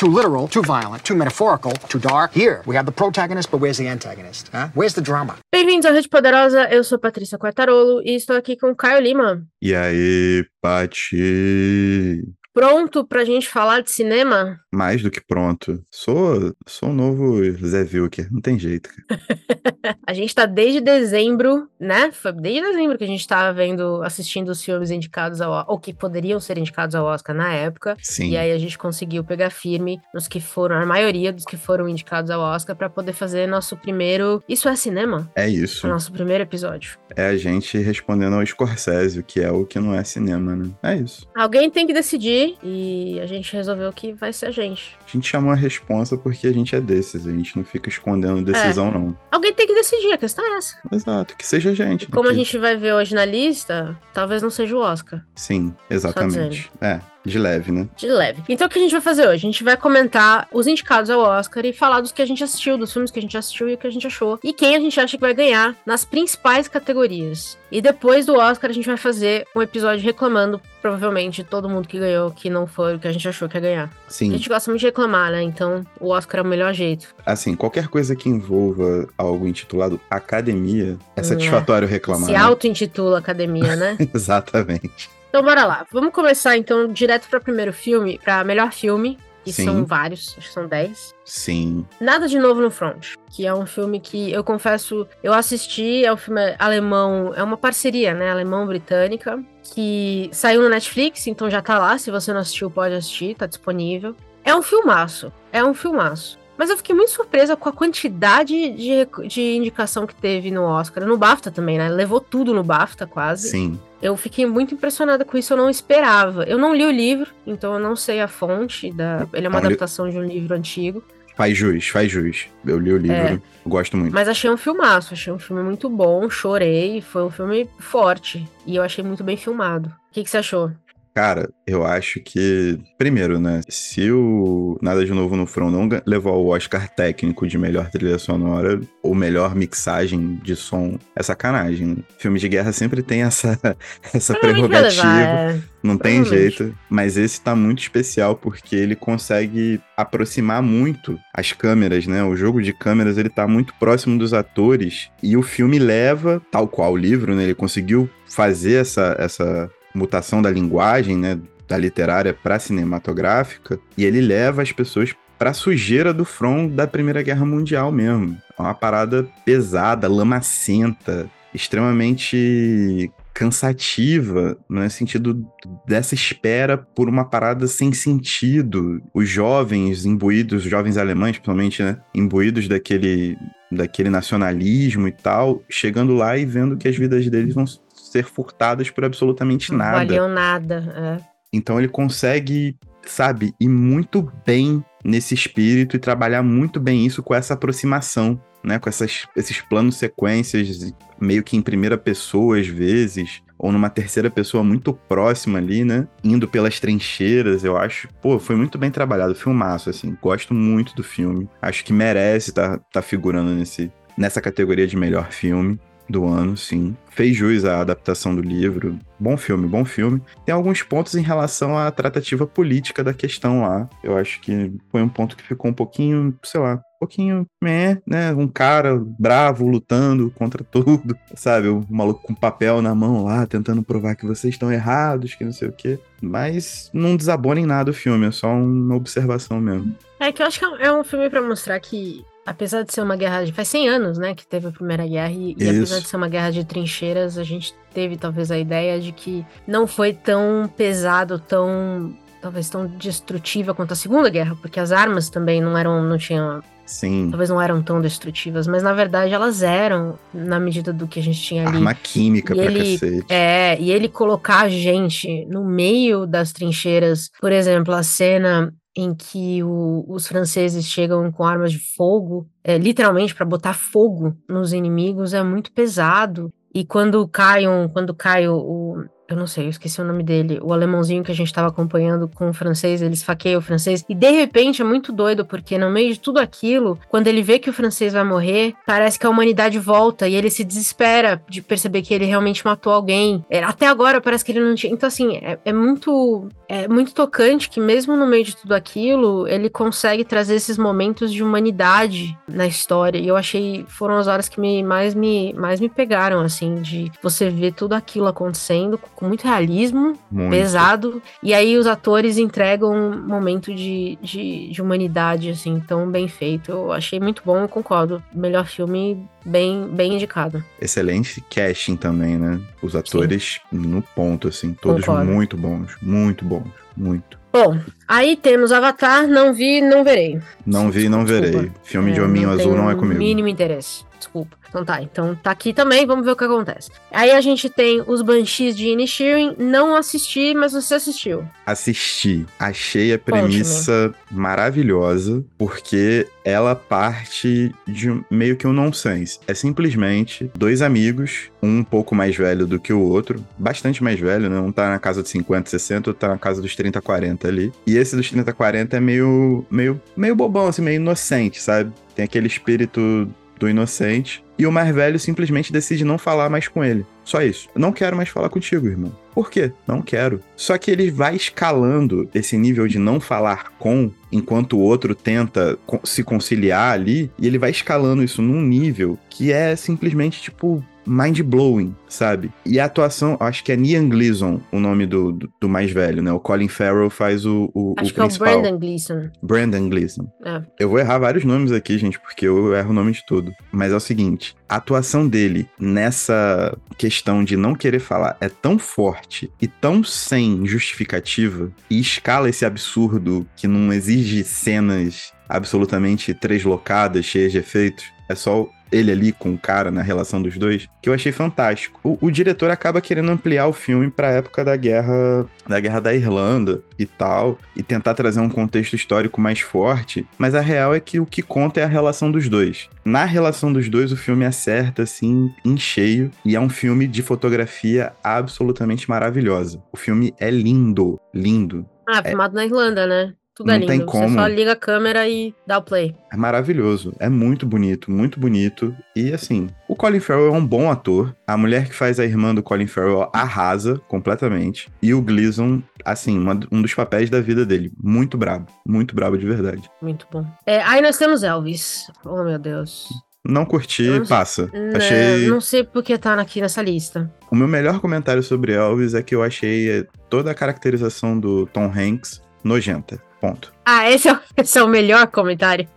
Too literal, too violent, too metaphorical, too dark. Here, we have the protagonist, but where's the antagonist? Huh? Where's the drama? Bem-vindos à Rede Poderosa, eu sou Patrícia Quartarolo e estou aqui com Caio Lima. E aí, Pati? Pronto pra gente falar de cinema? Mais do que pronto. Sou, sou um novo Zé Wilker, não tem jeito. a gente tá desde dezembro, né? Foi desde dezembro que a gente tava vendo, assistindo os filmes indicados ao ou que poderiam ser indicados ao Oscar na época. Sim. E aí a gente conseguiu pegar firme nos que foram, a maioria dos que foram indicados ao Oscar para poder fazer nosso primeiro. Isso é cinema? É isso. Nosso primeiro episódio. É a gente respondendo ao Scorsese, o que é o que não é cinema, né? É isso. Alguém tem que decidir e a gente resolveu que vai ser a gente. A gente chamou a responsa porque a gente é desses, a gente não fica escondendo decisão, É. não. Alguém tem que decidir, a questão é essa. Exato, que seja a gente. Como a Que- gente vai ver hoje na lista, talvez não seja o Oscar. Sim, exatamente. É, de leve, né? De leve. Então o que a gente vai fazer hoje? A gente vai comentar os indicados ao Oscar e falar dos que a gente assistiu, dos filmes que a gente assistiu e o que a gente achou. E quem a gente acha que vai ganhar nas principais categorias. E depois do Oscar a gente vai fazer um episódio reclamando, provavelmente, todo mundo que ganhou, que não foi o que a gente achou que ia ganhar. A Sim, gente gosta muito de reclamar, né? Então o Oscar é o melhor jeito. assim, qualquer coisa que envolva algo intitulado academia, é satisfatório reclamar. Se né? auto-intitula academia, né? Exatamente. Então bora lá. Vamos começar então direto para primeiro filme, para melhor filme. Que Sim. são vários, acho que são 10. Sim. Nada de Novo no Front, que é um filme que eu confesso, eu assisti, é um filme alemão, é uma parceria, né, alemão-britânica, que saiu no Netflix, então já tá lá, se você não assistiu pode assistir, tá disponível. É um filmaço, é um filmaço. Mas eu fiquei muito surpresa com a quantidade de, de indicação que teve no Oscar, no BAFTA também, né, levou tudo no BAFTA quase. Sim. Eu fiquei muito impressionada com isso, eu não esperava. Eu não li o livro, então eu não sei a fonte da. Ele é uma É um li- adaptação de um livro antigo. Faz jus, faz jus. Eu li o livro, É. gosto muito. Mas achei um filmaço, achei um filme muito bom, chorei, foi um filme forte. E eu achei muito bem filmado. O que, que você achou? Cara, eu acho que, primeiro, né? Se o Nada de Novo no Front não levou ao Oscar técnico de melhor trilha sonora ou melhor mixagem de som, é sacanagem. Filme de guerra sempre tem essa, essa prerrogativa. levar, é. Não tem jeito. Mas esse tá muito especial porque ele consegue aproximar muito as câmeras, né? O jogo de câmeras ele tá muito próximo dos atores e o filme leva, tal qual o livro, né? Ele conseguiu fazer essa, essa mutação da linguagem, né? Da literária para cinematográfica e ele leva as pessoas pra sujeira do front da Primeira Guerra Mundial mesmo. É uma parada pesada, lamacenta, extremamente cansativa, no sentido dessa espera por uma parada sem sentido. Os jovens imbuídos, os jovens alemães, principalmente, né, imbuídos daquele, daquele nacionalismo e tal, chegando lá e vendo que as vidas deles vão ser furtadas por absolutamente Não nada. valiam nada. é. Então ele consegue, sabe, ir muito bem nesse espírito e trabalhar muito bem isso com essa aproximação, né? Com essas, esses planos sequências, meio que em primeira pessoa às vezes, ou numa terceira pessoa muito próxima ali, né? Indo pelas trincheiras, eu acho. Pô, foi muito bem trabalhado, filmaço, assim. Gosto muito do filme. Acho que merece estar tá, tá figurando nesse, nessa categoria de melhor filme do ano, sim. Fez jus à adaptação do livro. Bom filme, bom filme. Tem alguns pontos em relação à tratativa política da questão lá. Eu acho que foi um ponto que ficou um pouquinho, sei lá, um pouquinho, meh, né? Um cara bravo lutando contra tudo, sabe? O maluco com papel na mão lá, tentando provar que vocês estão errados, que não sei o quê. Mas não desabona em nada o filme, é só uma observação mesmo. É que eu acho que é um filme pra mostrar que, apesar de ser uma guerra de. Faz 100 anos, né, que teve a Primeira Guerra, e, e apesar de ser uma guerra de trincheiras, a gente teve talvez a ideia de que não foi tão pesado, tão. talvez tão destrutiva quanto a Segunda Guerra, porque as armas também não eram. não tinham. Sim. talvez não eram tão destrutivas, mas na verdade elas eram, na medida do que a gente tinha ali. Arma química E pra ele- cacete. É, e ele colocar a gente no meio das trincheiras, por exemplo, a cena em que o- os franceses chegam com armas de fogo, é, literalmente para botar fogo nos inimigos, é muito pesado. E quando cai, um, quando cai o, o- eu não sei, eu esqueci o nome dele, o alemãozinho que a gente tava acompanhando com o francês, ele esfaqueia o francês, e de repente é muito doido, porque no meio de tudo aquilo, quando ele vê que o francês vai morrer, parece que a humanidade volta e ele se desespera de perceber que ele realmente matou alguém. É, até agora parece que ele não tinha. Então, assim, é, é muito. É muito tocante que, mesmo no meio de tudo aquilo, ele consegue trazer esses momentos de humanidade na história. E eu achei. Foram as horas que me, mais, me, mais me pegaram, assim, de você ver tudo aquilo acontecendo com muito realismo, Muito. pesado. E aí os atores entregam um momento de, de, de humanidade, assim, tão bem feito. Eu achei muito bom, eu concordo. Melhor filme, bem, bem indicado. Excelente casting também, né? Os atores no ponto, assim, todos Concordo. muito bons, muito bons, muito. Bom, aí temos Avatar, não vi, não verei. Não vi, não Desculpa. verei. Filme de É, hominho azul não é comigo. mínimo interesse. Desculpa. Então tá, então tá aqui também, vamos ver o que acontece. Aí a gente tem os Banshees de Inisherin, não assisti, mas você assistiu. Assisti, achei a premissa maravilhosa, porque ela parte de meio que um nonsense. É simplesmente dois amigos, um um pouco mais velho do que o outro, bastante mais velho, né? Um tá na casa dos 50, 60, outro tá na casa dos 30, 40 ali. E esse dos 30, 40 é meio, meio, meio bobão, assim, meio inocente, sabe? Tem aquele espírito do inocente. E o mais velho simplesmente decide não falar mais com ele. Só isso. Eu não quero mais falar contigo, irmão. Por quê? Não quero. Só que ele vai escalando esse nível de não falar com, enquanto o outro tenta se conciliar ali, e ele vai escalando isso num nível que é simplesmente tipo mind blowing, sabe? E a atuação, acho que é Nian Gleason, o nome do, do, do mais velho, né? O Colin Farrell faz o, o, Acho o que é o principal. Brandon Gleeson. Brandon Gleason. É. Eu vou errar vários nomes aqui, gente, porque eu erro o nome de tudo. Mas é o seguinte: a atuação dele nessa questão de não querer falar é tão forte e tão sem justificativa e escala esse absurdo que não exige cenas absolutamente treslocadas, cheias de efeitos. É só ele ali com o cara na relação dos dois, que eu achei fantástico. O, o diretor acaba querendo ampliar o filme pra época da guerra da guerra da Irlanda e tal, e tentar trazer um contexto histórico mais forte, mas a real é que o que conta é a relação dos dois. Na relação dos dois, o filme acerta assim em cheio e é um filme de fotografia absolutamente maravilhosa. O filme é lindo, lindo. Ah, filmado na Irlanda, né? Tudo é Não lindo. tem Você como. só liga a câmera e dá o play. É maravilhoso, é muito bonito, muito bonito. E assim, o Colin Farrell é um bom ator. A mulher que faz a irmã do Colin Farrell arrasa completamente. E o Gleason, assim, uma- um dos papéis da vida dele. Muito brabo, muito brabo de verdade. Muito bom. É, aí nós temos Elvis. Oh, meu Deus. Não curti, não- passa. Não, Achei. não sei porque tá aqui nessa lista. O meu melhor comentário sobre Elvis é que eu achei eh, toda a caracterização do Tom Hanks nojenta. Ponto. Ah, esse é, o- esse é o melhor comentário.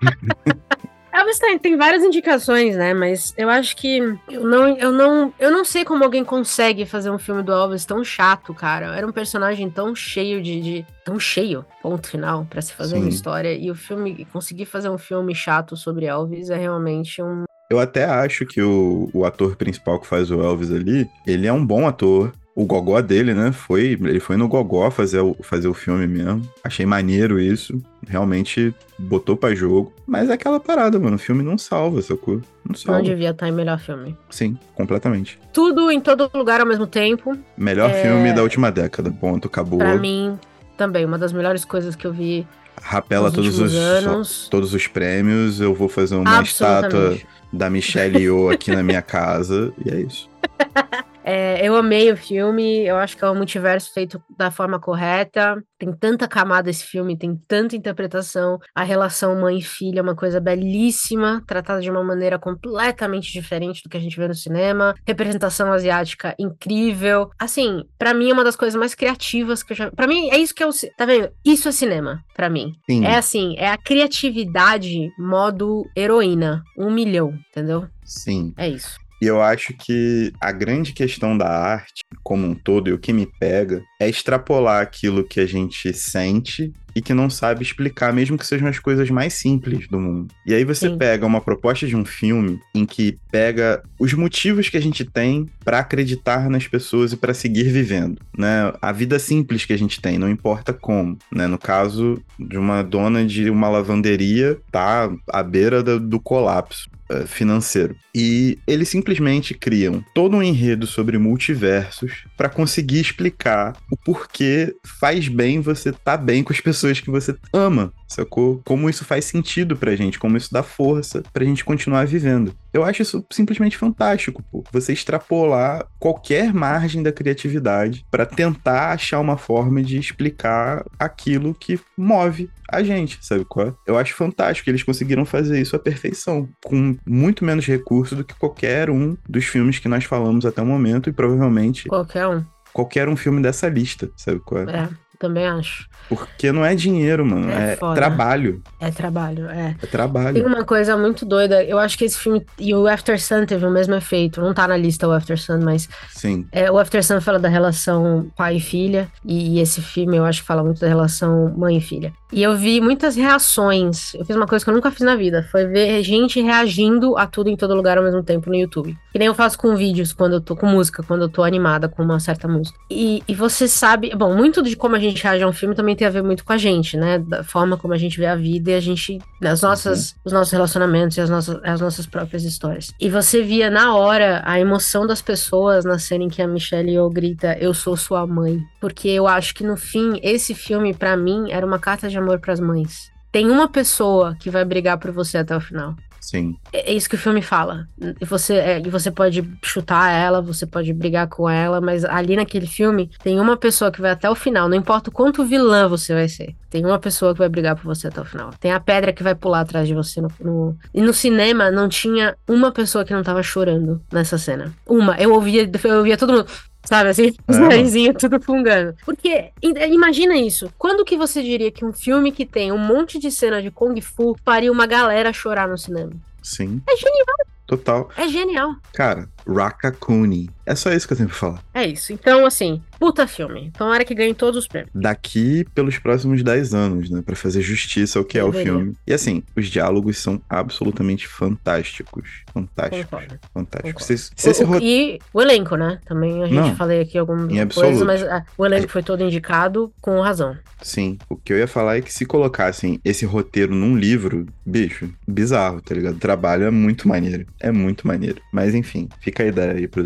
Elvis tem, tem várias indicações, né? Mas eu acho que eu não, eu não, eu não sei como alguém consegue fazer um filme do Elvis tão chato, cara. Era um personagem tão cheio de, de- tão cheio, ponto final, pra se fazer uma Sim. história. E o filme, conseguir fazer um filme chato sobre Elvis é realmente um. Eu até acho que o, o ator principal que faz o Elvis ali, ele é um bom ator. O gogó dele, né? Foi, ele foi no gogó fazer o, fazer o filme mesmo. Achei maneiro isso. Realmente botou pra jogo. Mas é aquela parada, mano. O filme não salva, sacou? Não Não salva. devia estar em melhor filme. Sim, completamente. Tudo em todo lugar ao mesmo tempo. Melhor É. filme da última década. Ponto, acabou. Pra mim, também, uma das melhores coisas que eu vi Rapela todos os, anos. todos os prêmios. Eu vou fazer uma estátua da Michelle Yeoh aqui na minha casa. E é isso. É, eu amei o filme, eu acho que é um multiverso feito da forma correta. Tem tanta camada esse filme, tem tanta interpretação. A relação mãe e filha é uma coisa belíssima, tratada de uma maneira completamente diferente do que a gente vê no cinema. Representação asiática incrível. Assim, pra mim é uma das coisas mais criativas que eu já. Pra mim é isso que é o. Tá vendo? Isso é cinema, pra mim. Sim. É assim, é a criatividade modo heroína. Um milhão, entendeu? Sim. É isso. E eu acho que a grande questão da arte, como um todo, e o que me pega, é extrapolar aquilo que a gente sente e que não sabe explicar, mesmo que sejam as coisas mais simples do mundo. E aí você Sim. pega uma proposta de um filme em que pega os motivos que a gente tem pra acreditar nas pessoas e pra seguir vivendo, né? A vida simples que a gente tem, não importa como, né? No caso de uma dona de uma lavanderia, tá à beira do colapso. Uh, financeiro. E eles simplesmente criam todo um enredo sobre multiversos para conseguir explicar o porquê faz bem você tá bem com as pessoas que você ama, sacou? Como isso faz sentido pra gente, como isso dá força pra gente continuar vivendo. Eu acho isso simplesmente fantástico, pô. Você extrapolar qualquer margem da criatividade para tentar achar uma forma de explicar aquilo que move a gente, sabe qual é? Eu acho fantástico que eles conseguiram fazer isso à perfeição, com muito menos recursos do que qualquer um dos filmes que nós falamos até o momento e provavelmente qualquer um. Qualquer um filme dessa lista, sabe qual é? É. Também acho. Porque não é dinheiro, mano. É, é trabalho. É trabalho, é. É trabalho. Tem uma coisa muito doida. Eu acho que esse filme. E o After Sun teve o mesmo efeito. Não tá na lista o After Sun, mas. Sim. É, o After Sun fala da relação pai e filha. E, esse filme eu acho que fala muito da relação mãe e filha. E eu vi muitas reações. Eu fiz uma coisa que eu nunca fiz na vida. Foi ver gente reagindo a tudo em todo lugar ao mesmo tempo no YouTube. Que nem eu faço com vídeos quando eu tô com música, quando eu tô animada com uma certa música. E, e você sabe. Bom, muito de como a gente reage a um filme também tem a ver muito com a gente, né? Da forma como a gente vê a vida e a gente. As nossas, uhum. Os nossos relacionamentos e as nossas, as nossas próprias histórias. E você via na hora a emoção das pessoas na cena em que a Michelle Yeoh grita: Eu sou sua mãe. Porque eu acho que no fim, esse filme, para mim, era uma carta de de amor para as mães. Tem uma pessoa que vai brigar por você até o final. Sim. É, é isso que o filme fala. Você, é, você pode chutar ela, você pode brigar com ela, mas ali naquele filme tem uma pessoa que vai até o final. Não importa o quanto vilã você vai ser. Tem uma pessoa que vai brigar por você até o final. Tem a pedra que vai pular atrás de você no, no... E no cinema não tinha uma pessoa que não tava chorando nessa cena. Uma. Eu ouvia, eu ouvia todo mundo. Sabe assim? Os é, narizinhos tudo fungando. Porque, imagina isso. Quando que você diria que um filme que tem um monte de cena de Kung Fu faria uma galera chorar no cinema? Sim. É genial. Total. É genial. Cara, Rakakuni. É só isso que eu tenho pra falar. É isso. Então, assim, puta filme. Tomara que ganhe todos os prêmios. Daqui pelos próximos 10 anos, né? Pra fazer justiça ao que é o filme. E assim, os diálogos são absolutamente fantásticos. Fantásticos. Concordo. Fantásticos. Se esse... o, e o elenco, né? Também a gente Não, falei aqui algumas coisas, mas ah, o elenco foi todo indicado com razão. Sim. O que eu ia falar é que se colocassem esse roteiro num livro, bicho, bizarro, tá ligado? O trabalho é muito maneiro. É muito maneiro. Mas enfim, fica a ideia aí para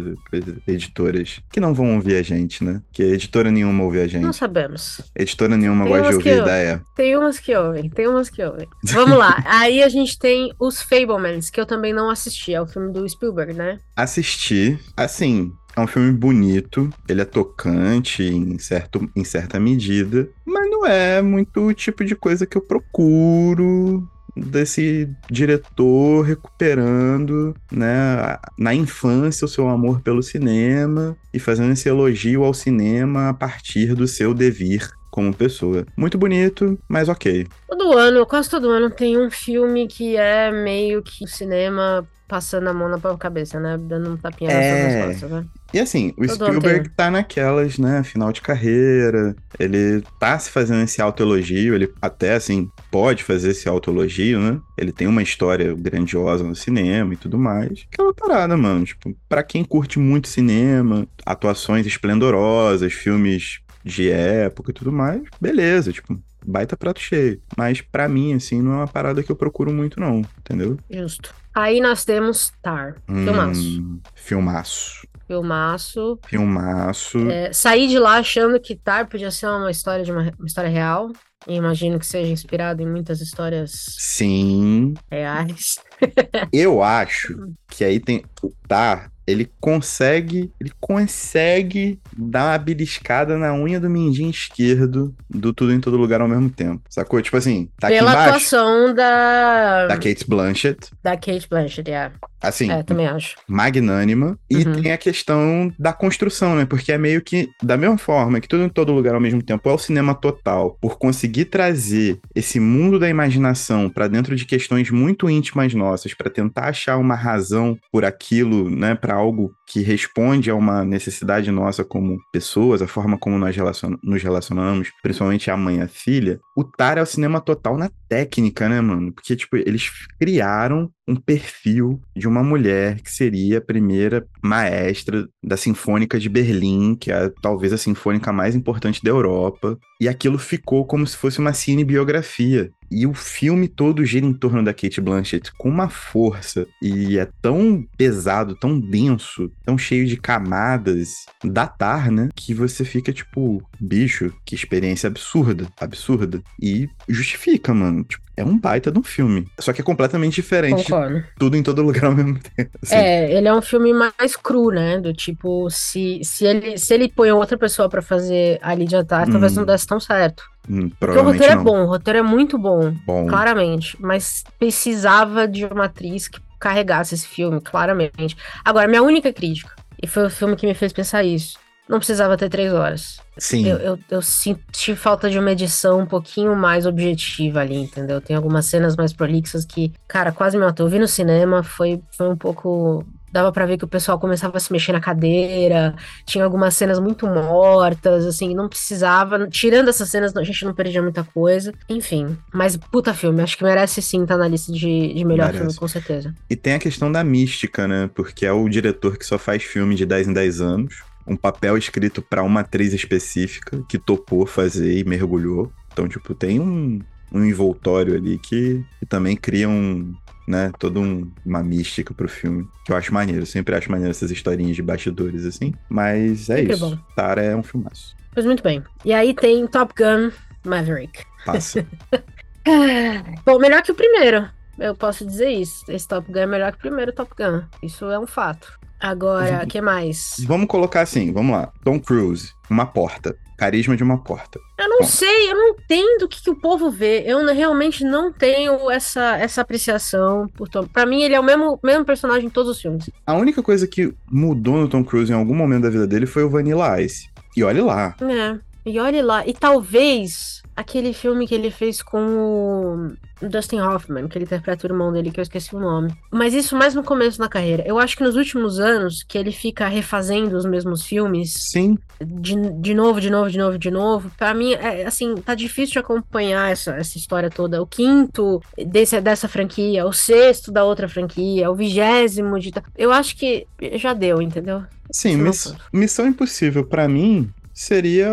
editoras que não vão ouvir a gente, né? Que editora nenhuma ouve a gente. Não sabemos. Editora nenhuma tem gosta de ouvir a ideia. Tem umas que ouvem, tem umas que ouvem. Vamos lá. aí a gente tem os Fablemans, que eu também não assisti. É o filme do Spielberg, né? Assisti. Assim, é um filme bonito, ele é tocante em, certo, em certa medida, mas não é muito o tipo de coisa que eu procuro desse diretor recuperando, né, na infância o seu amor pelo cinema e fazendo esse elogio ao cinema a partir do seu devir como pessoa. Muito bonito, mas ok. Todo ano, quase todo ano, tem um filme que é meio que cinema passando a mão na cabeça, né? Dando um tapinha é... nas costas, né? E assim, o Todo Spielberg tá naquelas, né? Final de carreira. Ele tá se fazendo esse autoelogio. Ele até, assim, pode fazer esse autoelogio, né? Ele tem uma história grandiosa no cinema e tudo mais. Aquela parada, mano. Tipo, pra quem curte muito cinema, atuações esplendorosas, filmes de época e tudo mais, beleza, tipo, baita prato cheio. Mas para mim, assim, não é uma parada que eu procuro muito, não, entendeu? Justo. Aí nós temos Tar. Hum, filmaço. Filmaço. Filmaço. Filmaço. É, saí de lá achando que Tar podia ser uma história de uma, uma história real. E imagino que seja inspirado em muitas histórias. Sim. Reais. Eu acho que aí tem. O Tar ele consegue, ele consegue dar uma beliscada na unha do mindinho esquerdo do Tudo em Todo Lugar ao mesmo tempo. Sacou? Tipo assim, tá Pela embaixo. atuação da... Da Kate Blanchett. Da Kate Blanchett, é. Assim, é, também acho. magnânima. E uhum. tem a questão da construção, né? Porque é meio que, da mesma forma que tudo em todo lugar ao mesmo tempo é o cinema total, por conseguir trazer esse mundo da imaginação para dentro de questões muito íntimas nossas, para tentar achar uma razão por aquilo, né? Para algo que responde a uma necessidade nossa como pessoas, a forma como nós relacion nos relacionamos, principalmente a mãe e a filha. O Tar é o cinema total na técnica, né, mano? Porque, tipo, eles criaram um perfil de uma mulher que seria a primeira maestra da Sinfônica de Berlim, que é talvez a sinfônica mais importante da Europa, e aquilo ficou como se fosse uma cinebiografia e o filme todo gira em torno da Kate Blanchett com uma força e é tão pesado, tão denso, tão cheio de camadas, datar, né? Que você fica tipo, bicho, que experiência absurda, absurda. E justifica, mano. Tipo, é um baita de um filme. Só que é completamente diferente. Concordo. Tudo em todo lugar ao mesmo tempo. assim. É, ele é um filme mais cru, né? Do tipo, se, se, ele, se ele põe outra pessoa pra fazer a Lydia Tarr, talvez Hum. não desse tão certo. Hum, Porque o roteiro não. é bom, o roteiro é muito bom, Bom. claramente. Mas precisava de uma atriz que carregasse esse filme, claramente. Agora, minha única crítica, e foi o filme que me fez pensar isso, não precisava ter três horas. Sim. Eu, eu, eu senti falta de uma edição um pouquinho mais objetiva ali, entendeu? Tem algumas cenas mais prolixas que, cara, quase me matou. Eu vi no cinema, foi, foi um pouco. Dava pra ver que o pessoal começava a se mexer na cadeira, tinha algumas cenas muito mortas, assim, não precisava. Tirando essas cenas, a gente não perdia muita coisa. Enfim, mas puta filme, acho que merece sim estar na lista de, de melhor Merece. filme, com certeza. E tem a questão da mística, né? Porque é o diretor que só faz filme de 10 em 10 anos. Um papel escrito pra uma atriz específica que topou fazer e mergulhou. Então, tipo, tem um, um envoltório ali que, que também cria um, né, toda um- uma mística pro filme. Que eu acho maneiro. Eu sempre acho maneiro essas historinhas de bastidores, assim. Mas é Sempre isso. bom. Tara é um filmaço. Pois muito bem. E aí tem Top Gun Maverick. Passa. Bom, melhor que o primeiro. Eu posso dizer isso. Esse Top Gun é melhor que o primeiro Top Gun. Isso é um fato. Agora, o que mais? vamos colocar assim, vamos lá. Tom Cruise, uma porta. Carisma de uma porta. Eu não Bom. sei, eu não entendo o que, que o povo vê. Eu realmente não tenho essa, essa apreciação por Tom. Pra mim, ele é o mesmo, mesmo personagem em todos os filmes. A única coisa que mudou no Tom Cruise em algum momento da vida dele foi o Vanilla Ice. E olhe lá. É. E olhe lá. E talvez aquele filme que ele fez com o Dustin Hoffman, que ele interpreta o irmão dele, que eu esqueci o nome. Mas isso mais no começo da carreira. Eu acho que nos últimos anos, que ele fica refazendo os mesmos filmes, Sim, de, de novo, de novo, de novo, de novo. Pra mim, é, assim, tá difícil de acompanhar essa, essa história toda. O quinto desse, dessa franquia, o sexto da outra franquia, o vigésimo de. Eu acho que já deu, entendeu? sim. Miss-. Missão Impossível, pra mim, seria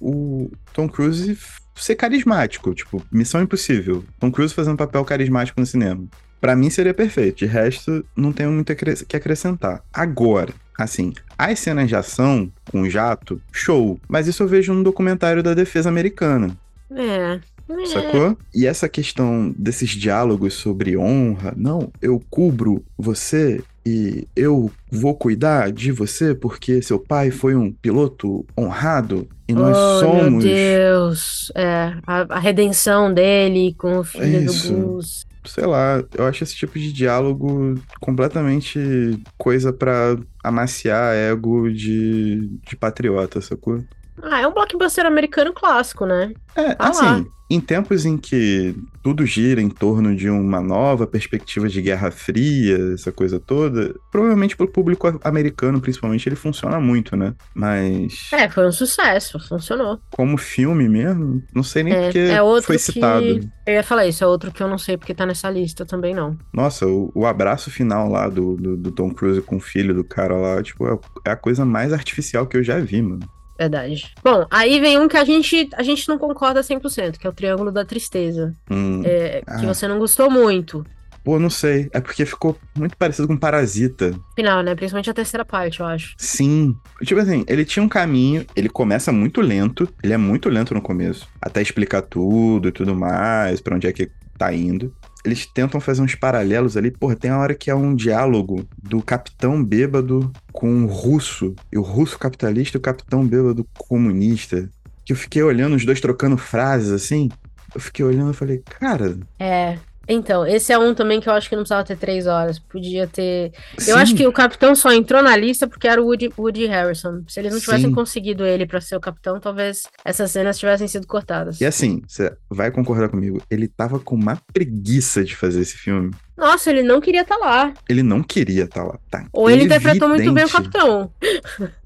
o, Tom Cruise ser carismático. Tipo, Missão Impossível. Tom Cruise fazendo papel carismático no cinema. Pra mim seria perfeito. De resto, não tenho muito que acrescentar. Agora, assim, as cenas de ação com jato, show. Mas isso eu vejo no documentário da defesa americana. É. é. Sacou? E essa questão desses diálogos sobre honra, não, eu cubro você e eu vou cuidar de você porque seu pai foi um piloto honrado e nós oh, Meu somos. Deus. É, a, a redenção dele com o filho Isso. do Gus. Sei lá, eu acho esse tipo de diálogo completamente coisa pra amaciar ego de, de patriota, sacou? Ah, é um blockbuster americano clássico, né? É, Ah assim, lá. em tempos em que tudo gira em torno de uma nova perspectiva de Guerra Fria, essa coisa toda, provavelmente pro público americano, principalmente, ele funciona muito, né? Mas É, foi um sucesso, funcionou. como filme mesmo, não sei nem É, porque é outro foi que- citado. Eu ia falar isso, é outro que eu não sei porque tá nessa lista também, não. Nossa, o, o abraço final lá do, do, do Tom Cruise com o filho do cara lá, tipo, é, é a coisa mais artificial que eu já vi, mano. Verdade. Bom, aí vem um que a gente, a gente não concorda 100%, que é o Triângulo da Tristeza. Hum, É, que Ah. você não gostou muito. Pô, não sei. É porque ficou muito parecido com Parasita. Final, né? Principalmente a terceira parte, eu acho. Sim. Tipo assim, ele tinha um caminho, ele começa muito lento, ele é muito lento no começo, até explicar tudo e tudo mais, pra onde é que tá indo. Eles tentam fazer uns paralelos ali, porra, tem a hora que é um diálogo do capitão bêbado com o russo, e o russo capitalista e o capitão bêbado comunista, que eu fiquei olhando os dois trocando frases assim, eu fiquei olhando e falei, cara... É. Então, esse é um também que eu acho que não precisava ter três horas. Podia ter. Eu sim, acho que o capitão só entrou na lista porque era o Woody, Woody Harrison. Se eles não tivessem Sim. conseguido ele pra ser o capitão, talvez essas cenas tivessem sido cortadas. E assim, você vai concordar comigo, ele tava com uma preguiça de fazer esse filme. Nossa, ele não queria estar lá. Ele não queria estar lá. Tá Ou ele interpretou muito bem o evidente. capitão.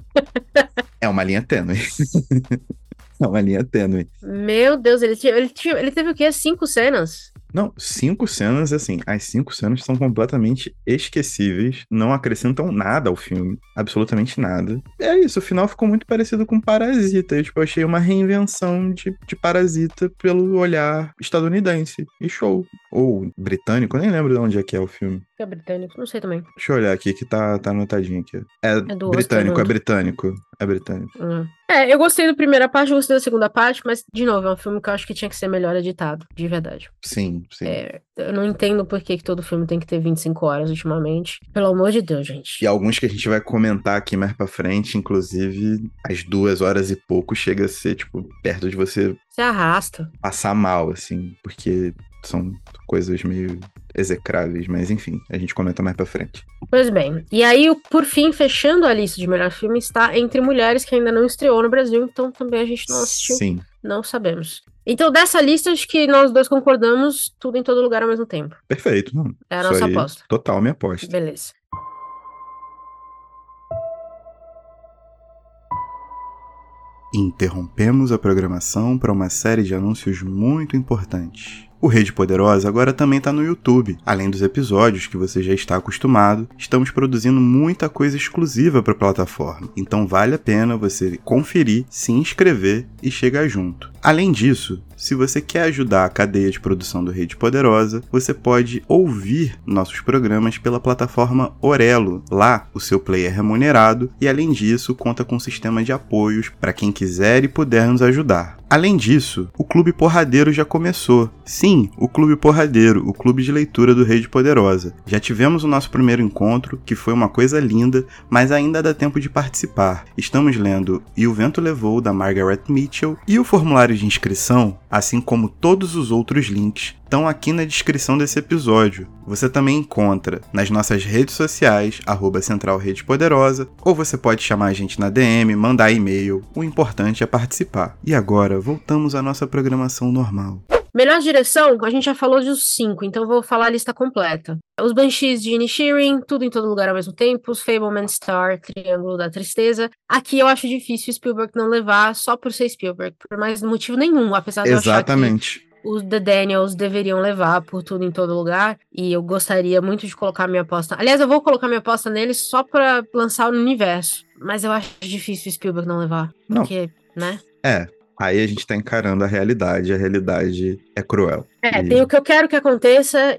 É uma linha tênue. é uma linha tênue. Meu Deus, ele, tinha, ele, tinha, ele teve o quê? Cinco cenas? Não, cinco cenas, assim, as cinco cenas são completamente esquecíveis, não acrescentam nada ao filme, absolutamente nada. É isso, o final ficou muito parecido com Parasita. Eu, tipo, achei uma reinvenção de, de Parasita pelo olhar estadunidense. E show. Ou britânico, nem lembro de onde é que é o filme. É britânico, não sei também. Deixa eu olhar aqui que tá, tá anotadinho aqui. É, do britânico, é Oscar britânico. É britânico. Hum. É, eu gostei da primeira parte, eu gostei da segunda parte, mas, de novo, é um filme que eu acho que tinha que ser melhor editado, de verdade. Sim, sim. É, eu não entendo por que, que todo filme tem que ter 25 horas ultimamente. Pelo amor de Deus, gente. E alguns que a gente vai comentar aqui mais pra frente, inclusive, as duas horas e pouco chega a ser, tipo, perto de você Você arrasta. passar mal, assim, porque são coisas meio execráveis, mas enfim, a gente comenta mais pra frente. Pois bem. E aí, por fim, fechando a lista de melhor filme, está Entre Mulheres, que ainda não estreou no Brasil, então também a gente não assistiu, Sim, não sabemos. Então, dessa lista, acho que nós dois concordamos tudo em todo lugar ao mesmo tempo. perfeito. Não, É a isso nossa aí, aposta. Total, minha aposta. Beleza. Interrompemos a programação para uma série de anúncios muito importantes. O Rede Poderosa agora também está no YouTube. Além dos episódios que você já está acostumado, estamos produzindo muita coisa exclusiva para a plataforma. Então vale a pena você conferir, se inscrever e chegar junto. Além disso, se você quer ajudar a cadeia de produção do Rede Poderosa, você pode ouvir nossos programas pela plataforma Orelo. Lá, o seu player é remunerado e, além disso, conta com um sistema de apoios para quem quiser e puder nos ajudar. Além disso, o Clube Porradeiro já começou. Sim, o Clube Porradeiro, o clube de leitura do Rede Poderosa. Já tivemos o nosso primeiro encontro, que foi uma coisa linda, mas ainda dá tempo de participar. Estamos lendo E o Vento Levou, da Margaret Mitchell, e o formulário de inscrição, assim como todos os outros links, estão aqui na descrição desse episódio. Você também encontra nas nossas redes sociais, arroba Central Rede Poderosa, ou você pode chamar a gente na DM, mandar e-mail. O importante é participar. E agora, voltamos à nossa programação normal. Melhor direção, a gente já falou dos cinco, então vou falar a lista completa. Os Banshees de Inisherin, Tudo em Todo Lugar ao mesmo tempo, os Fableman Star, Triângulo da Tristeza. Aqui eu acho difícil o Spielberg não levar só por ser Spielberg, por mais motivo nenhum, apesar de eu achar que Exatamente. Os The Daniels deveriam levar por Tudo em Todo Lugar, e eu gostaria muito de colocar minha aposta. Aliás, eu vou colocar minha aposta neles só pra lançar no universo, mas eu acho difícil o Spielberg não levar, Não. porque, né? É. Aí a gente tá encarando a realidade, a realidade é cruel. É, E- tem o que eu quero que aconteça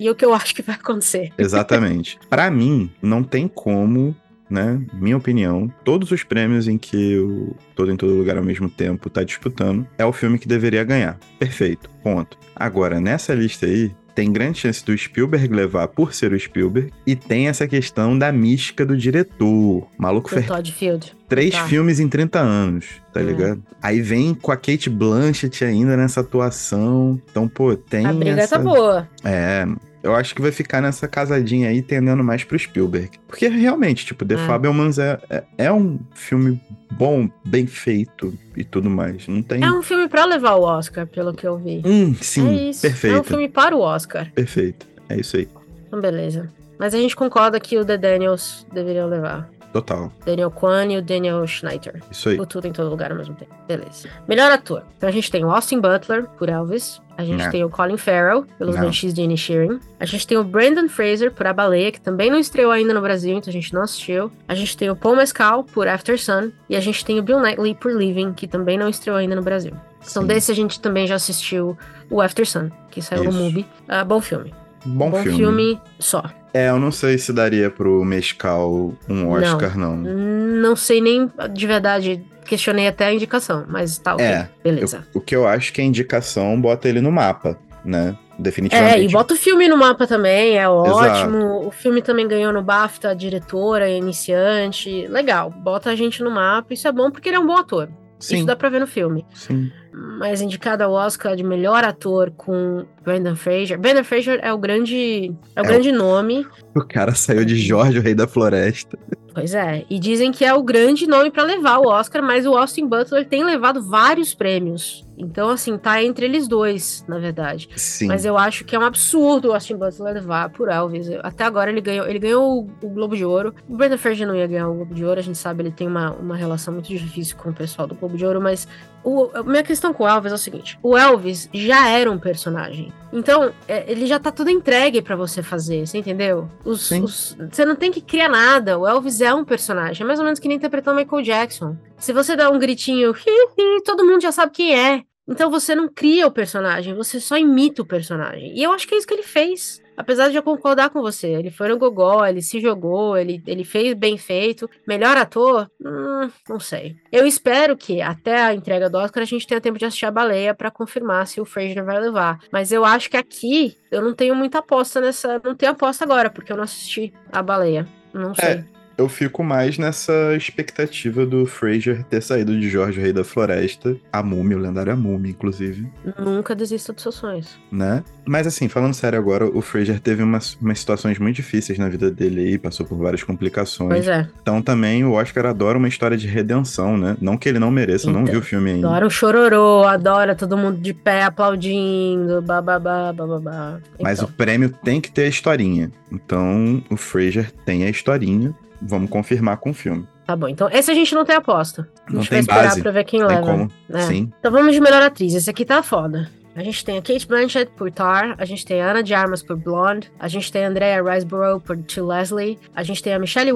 e o que eu acho que vai acontecer. Exatamente. Pra mim, não tem como, né? Minha opinião, todos os prêmios em que o Todo em Todo Lugar ao mesmo tempo tá disputando é o filme que deveria ganhar. Perfeito. Ponto. Agora, nessa lista aí, tem grande chance do Spielberg levar por ser o Spielberg. E tem essa questão da mística do diretor. Maluco fez Todd Field. três Tá. filmes em 30 anos, tá É. ligado? Aí vem com a Kate Blanchett ainda nessa atuação. Então, pô, tem A briga essa... tá boa. É, eu acho que vai ficar nessa casadinha aí, tendendo mais pro Spielberg. Porque realmente, tipo, The É. Fabelmans é, é, é um filme bom, bem feito e tudo mais. Não tem. É um filme pra levar o Oscar, pelo que eu vi. Hum, sim, é isso. perfeito. É um filme para o Oscar. Perfeito. É isso aí. Então, beleza. Mas a gente concorda que o The Daniels deveriam levar. Total. Daniel Kwan e o Daniel Schneider. Isso aí. Por tudo em todo lugar ao mesmo tempo. Beleza. Melhor ator. Então a gente tem o Austin Butler, por Elvis. A gente Não. tem o Colin Farrell, pelos. Banshees de Inisherin. A gente tem o Brandon Fraser, por A Baleia, que também não estreou ainda no Brasil, então a gente não assistiu. A gente tem o Paul Mescal, por After Sun. E a gente tem o Bill Knightley, por Living, que também não estreou ainda no Brasil. Então Sim. desse a gente também já assistiu o After Sun, que saiu no Isso. MUBI. Ah, bom filme. Bom, filme. só. É, eu não sei se daria pro Mescal um Oscar, não. Não sei nem de verdade. Questionei até a indicação, mas tá ok. É, Beleza. Eu- o que eu acho que a indicação bota ele no mapa, né? É, Definitivamente. e bota o filme no mapa também, é ótimo. O filme também ganhou no BAFTA, diretora, iniciante. Legal, bota a gente no mapa. Isso é bom porque ele é um bom ator. Sim, Isso dá pra ver no filme. sim. Mas indicado ao Oscar de melhor ator com Brandon Fraser. Brandon Fraser é o grande, é o É o- grande nome. O cara saiu de Jorge, o Rei da Floresta. Pois é. E dizem que é o grande nome pra levar o Oscar, mas o Austin Butler tem levado vários prêmios Então, assim, tá entre eles dois, na verdade. Sim. Mas eu acho que é um absurdo o Austin Butler levar por Elvis. Até agora ele ganhou, ele ganhou o, Globo de Ouro. O Brendan Fraser não ia ganhar o Globo de Ouro, a gente sabe, ele tem uma, uma relação muito difícil com o pessoal do Globo de Ouro, mas o, a minha questão com o Elvis é o seguinte: o Elvis já era um personagem. Então, é, ele já tá tudo entregue para você fazer, você entendeu? Os, os, você não tem que criar nada. O Elvis é um personagem. É mais ou menos que nem interpretar o Michael Jackson. Se você dá um gritinho, todo mundo já sabe quem é. Então você não cria o personagem, você só imita o personagem. E eu acho que é isso que ele fez. Apesar de eu concordar com você, ele foi no gogó, ele se jogou, ele, ele fez bem feito. Melhor ator? Hum, não sei. Eu espero que até a entrega do Oscar a gente tenha tempo de assistir a baleia para confirmar se o Fraser vai levar. Mas eu acho que aqui eu não tenho muita aposta nessa. Não tenho aposta agora, porque eu não assisti a baleia. Não sei. É, eu fico mais nessa expectativa do Fraser ter saído de Jorge, Rei da Floresta, a múmia, o lendário a múmia, inclusive. Nunca desista dos seus sonhos. Né? Mas assim, falando sério agora, o Fraser teve umas, umas situações muito difíceis na vida dele aí, passou por várias complicações. Pois é. Então também o Oscar adora uma história de redenção, né? Não que ele não mereça, então, não viu o filme ainda. Adora o chororô, adora todo mundo de pé aplaudindo, bababá, bababá. Então. Mas o prêmio tem que ter a historinha. Então o Fraser tem a historinha vamos confirmar com o filme. Tá bom, então esse a gente não tem aposta. A gente não vai tem esperar base. pra ver quem tem leva. Como. né? Sim. Então vamos de melhor atriz. Esse aqui tá foda. A gente tem a Kate Blanchett por Tar, a gente tem a Ana de Armas por Blonde, a gente tem a Andrea Riseborough por To Leslie, a gente tem a Michelle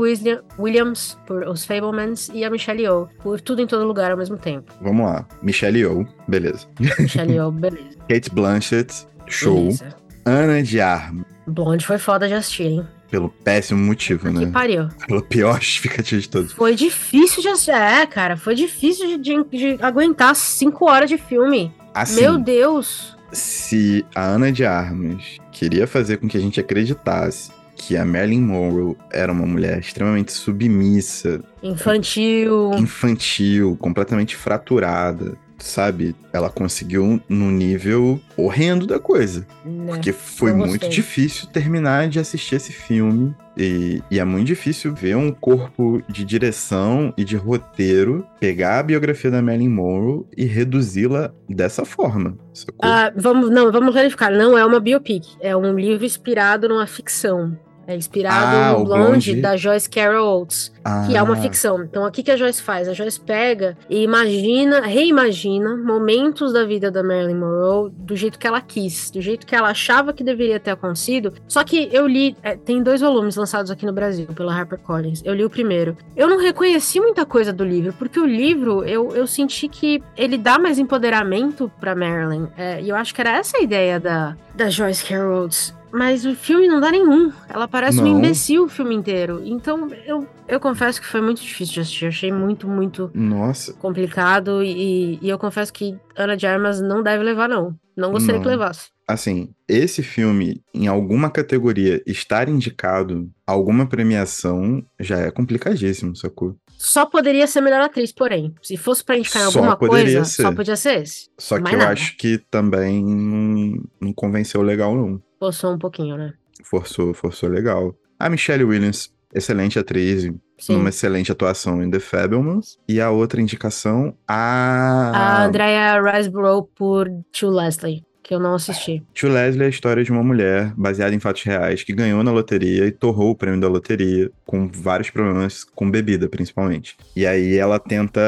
Williams por Os Fablemans e a Michelle Yeoh por Tudo em Todo Lugar ao mesmo tempo. Vamos lá. Michelle Yeoh, beleza. Michelle Yeoh, beleza. Kate Blanchett, show. Beleza. Ana de Armas, Blonde foi foda de assistir, hein? Pelo péssimo motivo, Que né? pariu. Pela pior justificativa de todos. Foi difícil de. É, cara, foi difícil de, de- de aguentar cinco horas de filme. Assim, Meu Deus. se a Ana de Armas queria fazer com que a gente acreditasse que a Marilyn Monroe era uma mulher extremamente submissa, Infantil. infantil, completamente fraturada, sabe? Ela conseguiu num nível horrendo da coisa. né? Porque foi não muito difícil terminar de assistir esse filme. E, e é muito difícil ver um corpo de direção e de roteiro pegar a biografia da Marilyn Monroe e reduzi-la dessa forma. Ah, vamos, não, vamos verificar. Não é uma biopic. É um livro inspirado numa ficção. É inspirado Ah, no Blonde, Blonde. da Joyce Carol Oates, que é uma Ah, ficção. Então, o que que a Joyce faz? A Joyce pega e imagina, reimagina momentos da vida da Marilyn Monroe do jeito que ela quis, do jeito que ela achava que deveria ter acontecido. Só que eu li, é, tem dois volumes lançados aqui no Brasil pela HarperCollins. Eu li o primeiro. Eu não reconheci muita coisa do livro, porque o livro eu, eu senti que ele dá mais empoderamento pra Marilyn. É, e eu acho que era essa a ideia da, da Joyce Carol Oates. Mas o filme não dá nenhum. Ela parece um Não. imbecil o filme inteiro. Então, eu, eu confesso que foi muito difícil de assistir. Eu achei muito, muito Nossa, complicado. E, e eu confesso que Ana de Armas não deve levar, não. Não gostaria Não. que levasse. assim, esse filme, em alguma categoria, estar indicado a alguma premiação já é complicadíssimo, sacou? Só poderia ser melhor atriz, porém. Se fosse pra indicar em Só alguma coisa, ser. só podia ser esse. Só que Mais eu nada. acho que também não, não convenceu legal, não. Forçou um pouquinho, né? Forçou, forçou legal. A Michelle Williams, excelente atriz, Sim. numa excelente atuação em The Fabelmans. E a outra indicação, a... A Andrea Riseborough por To Leslie, que eu não assisti. To Leslie é a história de uma mulher baseada em fatos reais que ganhou na loteria e torrou o prêmio da loteria com vários problemas com bebida, principalmente. E aí ela tenta,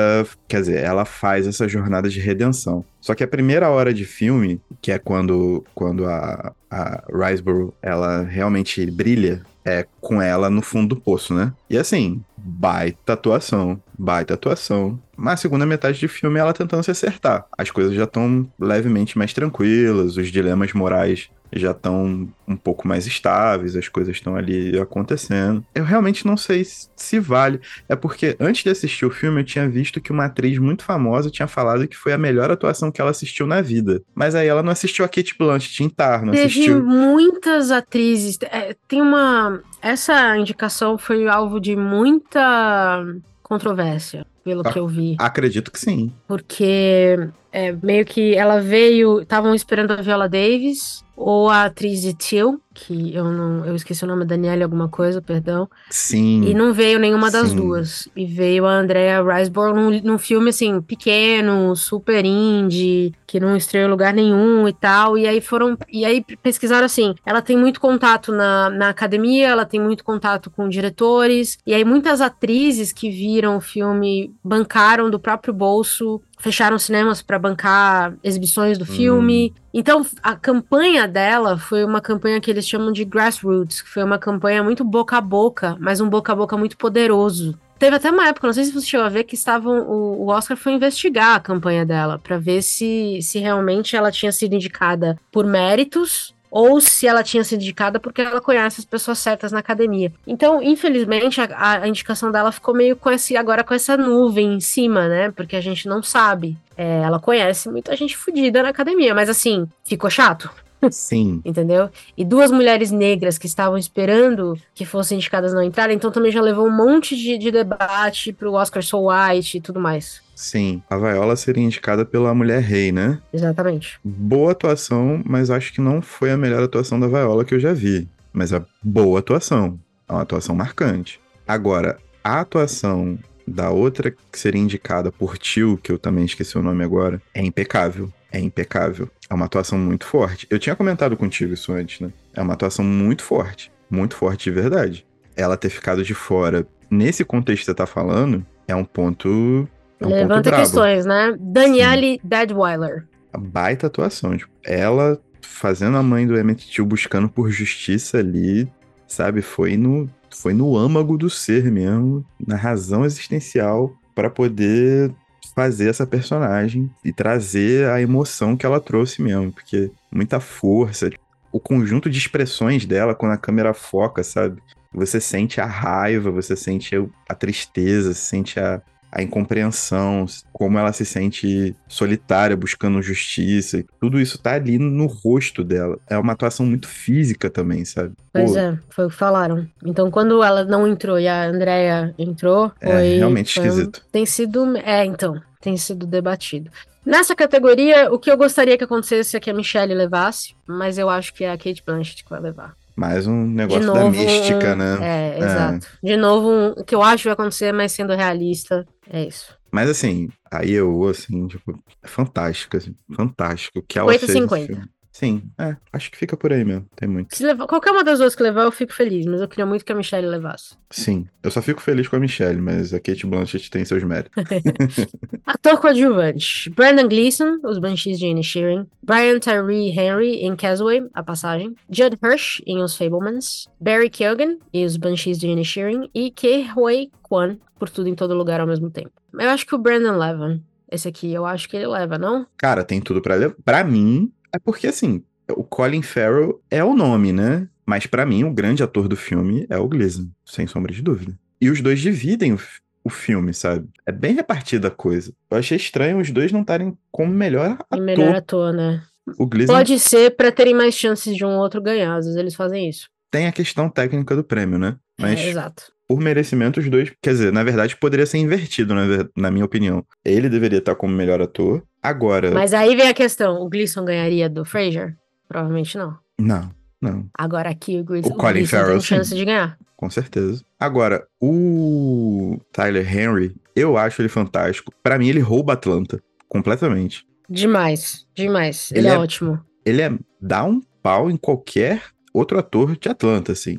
quer dizer, ela faz essa jornada de redenção. Só que a primeira hora de filme, que é quando, quando a, a Riseborough, ela realmente brilha, é com ela no fundo do poço, né? E assim, baita atuação, baita atuação. Mas a segunda metade de filme é ela tentando se acertar. As coisas já estão levemente mais tranquilas, os dilemas morais já estão um pouco mais estáveis, as coisas estão ali acontecendo. Eu realmente não sei se se vale. É porque antes de assistir o filme eu tinha visto que uma atriz muito famosa tinha falado que foi a melhor atuação que ela assistiu na vida. Mas aí ela não assistiu a Kate Blanchett em Tar, não Teve assistiu. muitas atrizes. é, tem uma. Essa indicação foi alvo de muita controvérsia, pelo Ah. que eu vi. Acredito que sim. Porque É, meio que ela veio. Estavam esperando a Viola Davis ou a atriz de Till, que eu não. Eu esqueci o nome, Daniela alguma coisa, perdão. Sim. E não veio nenhuma das Sim. duas. E veio a Andrea Riseborough num, num filme, assim, pequeno, super indie, que não estreou em lugar nenhum e tal. E aí foram. E aí pesquisaram assim: ela tem muito contato na, na academia, ela tem muito contato com diretores. E aí muitas atrizes que viram o filme bancaram do próprio bolso. Fecharam cinemas para bancar exibições do filme. Então, a campanha dela foi uma campanha que eles chamam de grassroots, que foi uma campanha muito boca a boca, mas um boca a boca muito poderoso. Teve até uma época, não sei se você chegou a ver, que estavam. O, o Oscar foi investigar a campanha dela, para ver se, se realmente ela tinha sido indicada por méritos ou se ela tinha sido indicada porque ela conhece as pessoas certas na academia. Então, infelizmente, a, a indicação dela ficou meio com esse, agora com essa nuvem em cima, né? Porque a gente não sabe. É, ela conhece muita gente fodida na academia, mas assim, ficou chato Sim. entendeu? E duas mulheres negras que estavam esperando que fossem indicadas não entraram, então também já levou um monte de, de debate pro Oscar So White e tudo mais. Sim. A Viola seria indicada pela Mulher Rei, né? Exatamente. Boa atuação, mas acho que não foi a melhor atuação da Viola que eu já vi. Mas é boa atuação. É uma atuação marcante. Agora, a atuação da outra que seria indicada por Tio, que eu também esqueci o nome agora, é impecável. É impecável. É uma atuação muito forte. Eu tinha comentado contigo isso antes, né? É uma atuação muito forte. Muito forte de verdade. Ela ter ficado de fora, nesse contexto que você tá falando, é um ponto. É um ponto Levanta brabo. questões, né? Danielle Deadweiler. A baita atuação. Tipo, ela fazendo a mãe do Emmett Till buscando por justiça ali, sabe? Foi no, foi no âmago do ser mesmo, na razão existencial para poder fazer essa personagem e trazer a emoção que ela trouxe mesmo, porque muita força, o conjunto de expressões dela quando a câmera foca, sabe? Você sente a raiva, você sente a tristeza, sente a, a incompreensão, como ela se sente solitária, buscando justiça. Tudo isso tá ali no rosto dela. É uma atuação muito física também, sabe? Pois Pô, é, foi o que falaram. Então, quando ela não entrou e a Andrea entrou, É foi, realmente foi um- esquisito. tem sido. É, então, tem sido debatido. Nessa categoria, o que eu gostaria que acontecesse é que a Michelle levasse, mas eu acho que é a Kate Blanchett que vai levar. Mais um negócio novo, da mística, um- né? É, exato. De novo, um- o que eu acho que vai acontecer, mas sendo realista, é isso. Mas assim, aí eu, assim, tipo, é fantástico, assim, fantástico. Que 8,50. Sim, é, acho que fica por aí mesmo, tem muito. Se levar, qualquer uma das duas que levar, eu fico feliz, mas eu queria muito que a Michelle levasse. Sim, eu só fico feliz com a Michelle, mas a Kate Blanchett tem seus méritos. Ator coadjuvante: Brandon Gleeson, Os Banshees de Inisherin. Brian Tyree Henry, em Casaway, A Passagem. Judd Hirsch, em Os Fablemans. Barry Keoghan, em Os Banshees de Inisherin. E Ke Huy Kwan, Por Tudo em Todo Lugar ao Mesmo Tempo. Eu acho que o Brandon leva. Esse aqui, eu acho que ele leva, não? Cara, tem tudo pra levar. Pra mim, é porque assim, o Colin Farrell é o nome, né? Mas pra mim, o grande ator do filme é o Gleason, sem sombra de dúvida. E os dois dividem o, o filme, sabe? É bem repartida a coisa. Eu achei estranho os dois não estarem como melhor ator. melhor ator, né? O Gleason Pode ser pra terem mais chances de um outro ganhar. Às vezes eles fazem isso. tem a questão técnica do prêmio, né? Mas É, exato. Por merecimento, os dois. Quer dizer, na verdade, poderia ser invertido, na, na minha opinião. Ele deveria estar como melhor ator. Agora. Mas aí vem a questão: o Gleeson ganharia do Fraser? Provavelmente não. Não, não, Agora aqui o, Glees O Colin Gleeson Farrell, tem sim. chance de ganhar. com certeza. Agora, o Tyler Henry, eu acho ele fantástico. Pra mim, ele rouba Atlanta. Completamente. Demais, demais. Ele, Ele é, é- ótimo. Ele é dá um pau em qualquer outro ator de Atlanta, assim.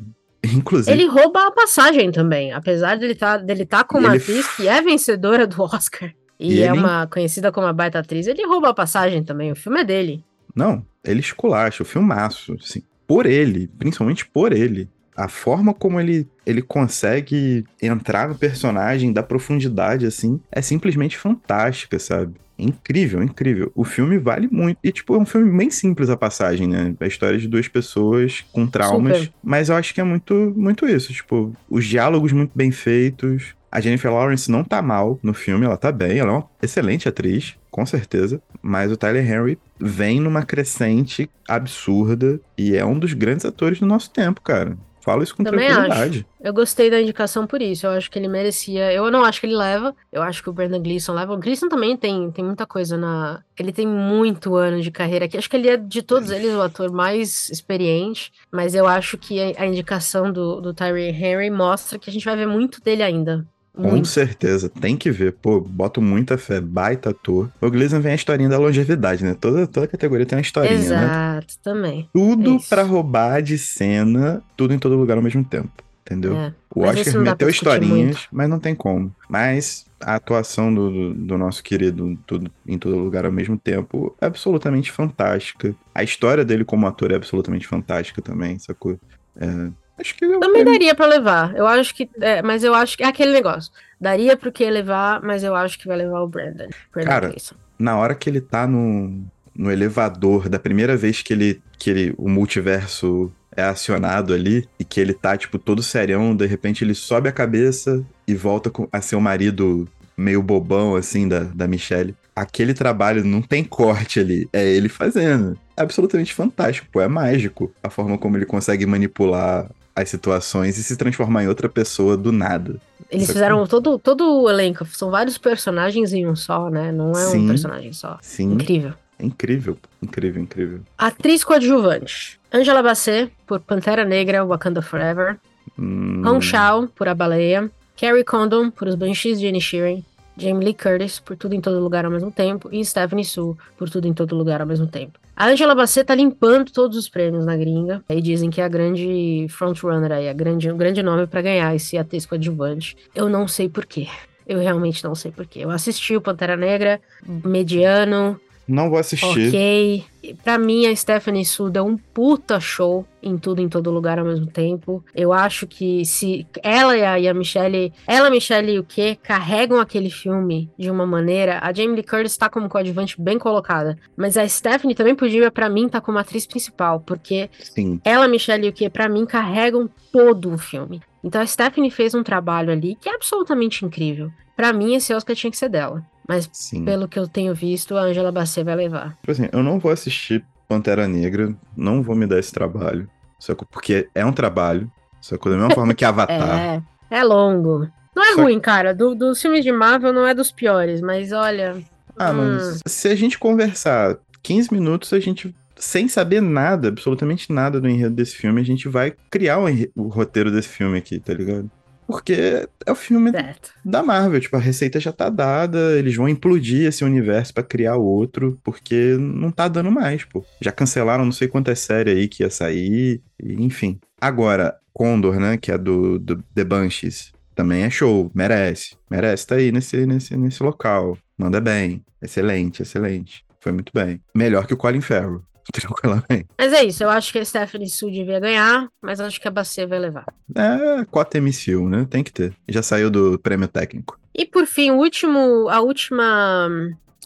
Inclusive. Ele rouba a passagem também, apesar dele tá, dele tá com uma Ele atriz que é vencedora do Oscar e, E é ele- uma conhecida como a baita atriz, ele rouba a passagem também, o filme é dele. Não, ele esculacha o filmaço, assim, por ele, principalmente por ele. A forma como ele, ele consegue entrar no personagem, da profundidade, assim, é simplesmente fantástica, sabe? Incrível, incrível. O filme vale muito. E, tipo, é um filme bem simples a passagem, né? A história de duas pessoas com traumas. Super. Mas eu acho que é muito, muito isso. Tipo, os diálogos muito bem feitos. A Jennifer Lawrence não tá mal no filme, ela tá bem, ela é uma excelente atriz, com certeza. Mas o Tyler Henry vem numa crescente absurda e é um dos grandes atores do nosso tempo, cara. Falo isso com Também tranquilidade. Eu gostei da indicação por isso. Eu acho que ele merecia. Eu não acho que ele leva. Eu acho que o Brendan Gleeson leva. O Gleeson também tem, tem muita coisa na. Ele tem muito ano de carreira aqui. Acho que ele é, de todos eles, o ator mais experiente. Mas eu acho que a, a indicação do, do Tyree Henry mostra que a gente vai ver muito dele ainda. Com Muito. certeza, tem que ver. Pô, boto muita fé, baita ator. O Gleason vem a historinha da longevidade, né? Toda, toda categoria tem uma historinha, né? Exato, também. Tudo Isso. pra roubar de cena, tudo em todo lugar ao mesmo tempo. Entendeu? É. O Mas Oscar meteu historinhas, muito. mas não tem como. Mas a atuação do, do, do nosso querido tudo, em todo lugar ao mesmo tempo é absolutamente fantástica. A história dele como ator é absolutamente fantástica também, sacou? É, acho que Também daria pra levar. Eu acho que. é, mas eu acho que é aquele negócio. Daria pro que levar, mas eu acho que vai levar o Brandon. Brandon Cara, Gleeson. na hora que ele tá no, no elevador, da primeira vez que ele, que ele, o multiverso é acionado ali, e que ele tá, tipo, todo serião, de repente ele sobe a cabeça e volta com- a ser o marido meio bobão, assim, da, da Michelle. Aquele trabalho não tem corte ali, é ele fazendo. É absolutamente fantástico, pô, é mágico a forma como ele consegue manipular as situações e se transformar em outra pessoa do nada. Eles fizeram todo, todo o elenco. São vários personagens em um só, né? Não é Sim. um personagem só. Sim, Incrível. é incrível, incrível, incrível. Atriz coadjuvante. Angela Bassett, por Pantera Negra, Wakanda Forever. Hum, Hong Shao, por A Baleia. Carrie Condon, por Os Banshees de Inisherin. Jamie Lee Curtis, por Tudo em Todo Lugar ao mesmo tempo. E Stephanie Su, por Tudo em Todo Lugar ao mesmo tempo. A Angela Bassett tá limpando todos os prêmios na gringa. Aí dizem que é a grande frontrunner aí, a grande, o grande nome pra ganhar esse atriz coadjuvante. Eu não sei porquê. Eu realmente não sei porquê. Eu assisti o Pantera Negra, mediano, Não vou assistir. Ok. Pra mim, a Stephanie Su deu um puta show em tudo, em todo lugar ao mesmo tempo. Eu acho que se ela e a, e a Michelle, ela, Michelle e o que carregam aquele filme de uma maneira. A Jamie Lee Curtis tá como coadjuvante bem colocada, mas a Stephanie também podia, pra mim, tá como atriz principal, porque Sim. ela, Michelle e o que pra mim carregam todo o filme. Então a Stephanie fez um trabalho ali que é absolutamente incrível. Pra mim, esse Oscar tinha que ser dela. Mas Sim. pelo que eu tenho visto, a Angela Bassett vai levar. Tipo assim, eu não vou assistir Pantera Negra, não vou me dar esse trabalho. Sacou? Porque é um trabalho. Sacou? Da mesma forma que Avatar. É, é longo. Não é Só- ruim, cara. Do- dos filmes de Marvel não é dos piores, mas olha. Ah, hum, mas se a gente conversar 15 minutos, a gente, sem saber nada, absolutamente nada do enredo desse filme, a gente vai criar o, enre- o roteiro desse filme aqui, tá ligado? Porque é o filme certo. da Marvel, tipo, a receita já tá dada, eles vão implodir esse universo pra criar outro, porque não tá dando mais, pô. Já cancelaram não sei quantas séries aí que ia sair, enfim. Agora, Condor, né, que é do, do The Banshees, também é show, merece. Merece tá aí nesse, nesse, nesse local. Manda bem. Excelente, excelente. Foi muito bem. Melhor que o Colin Farrell. Tranquilamente. Mas é isso, eu acho que a Stephanie Su devia ganhar, mas acho que a Bassett vai levar. É, cota MCU, né? Tem que ter. Já saiu do prêmio técnico. E por fim, o último, a última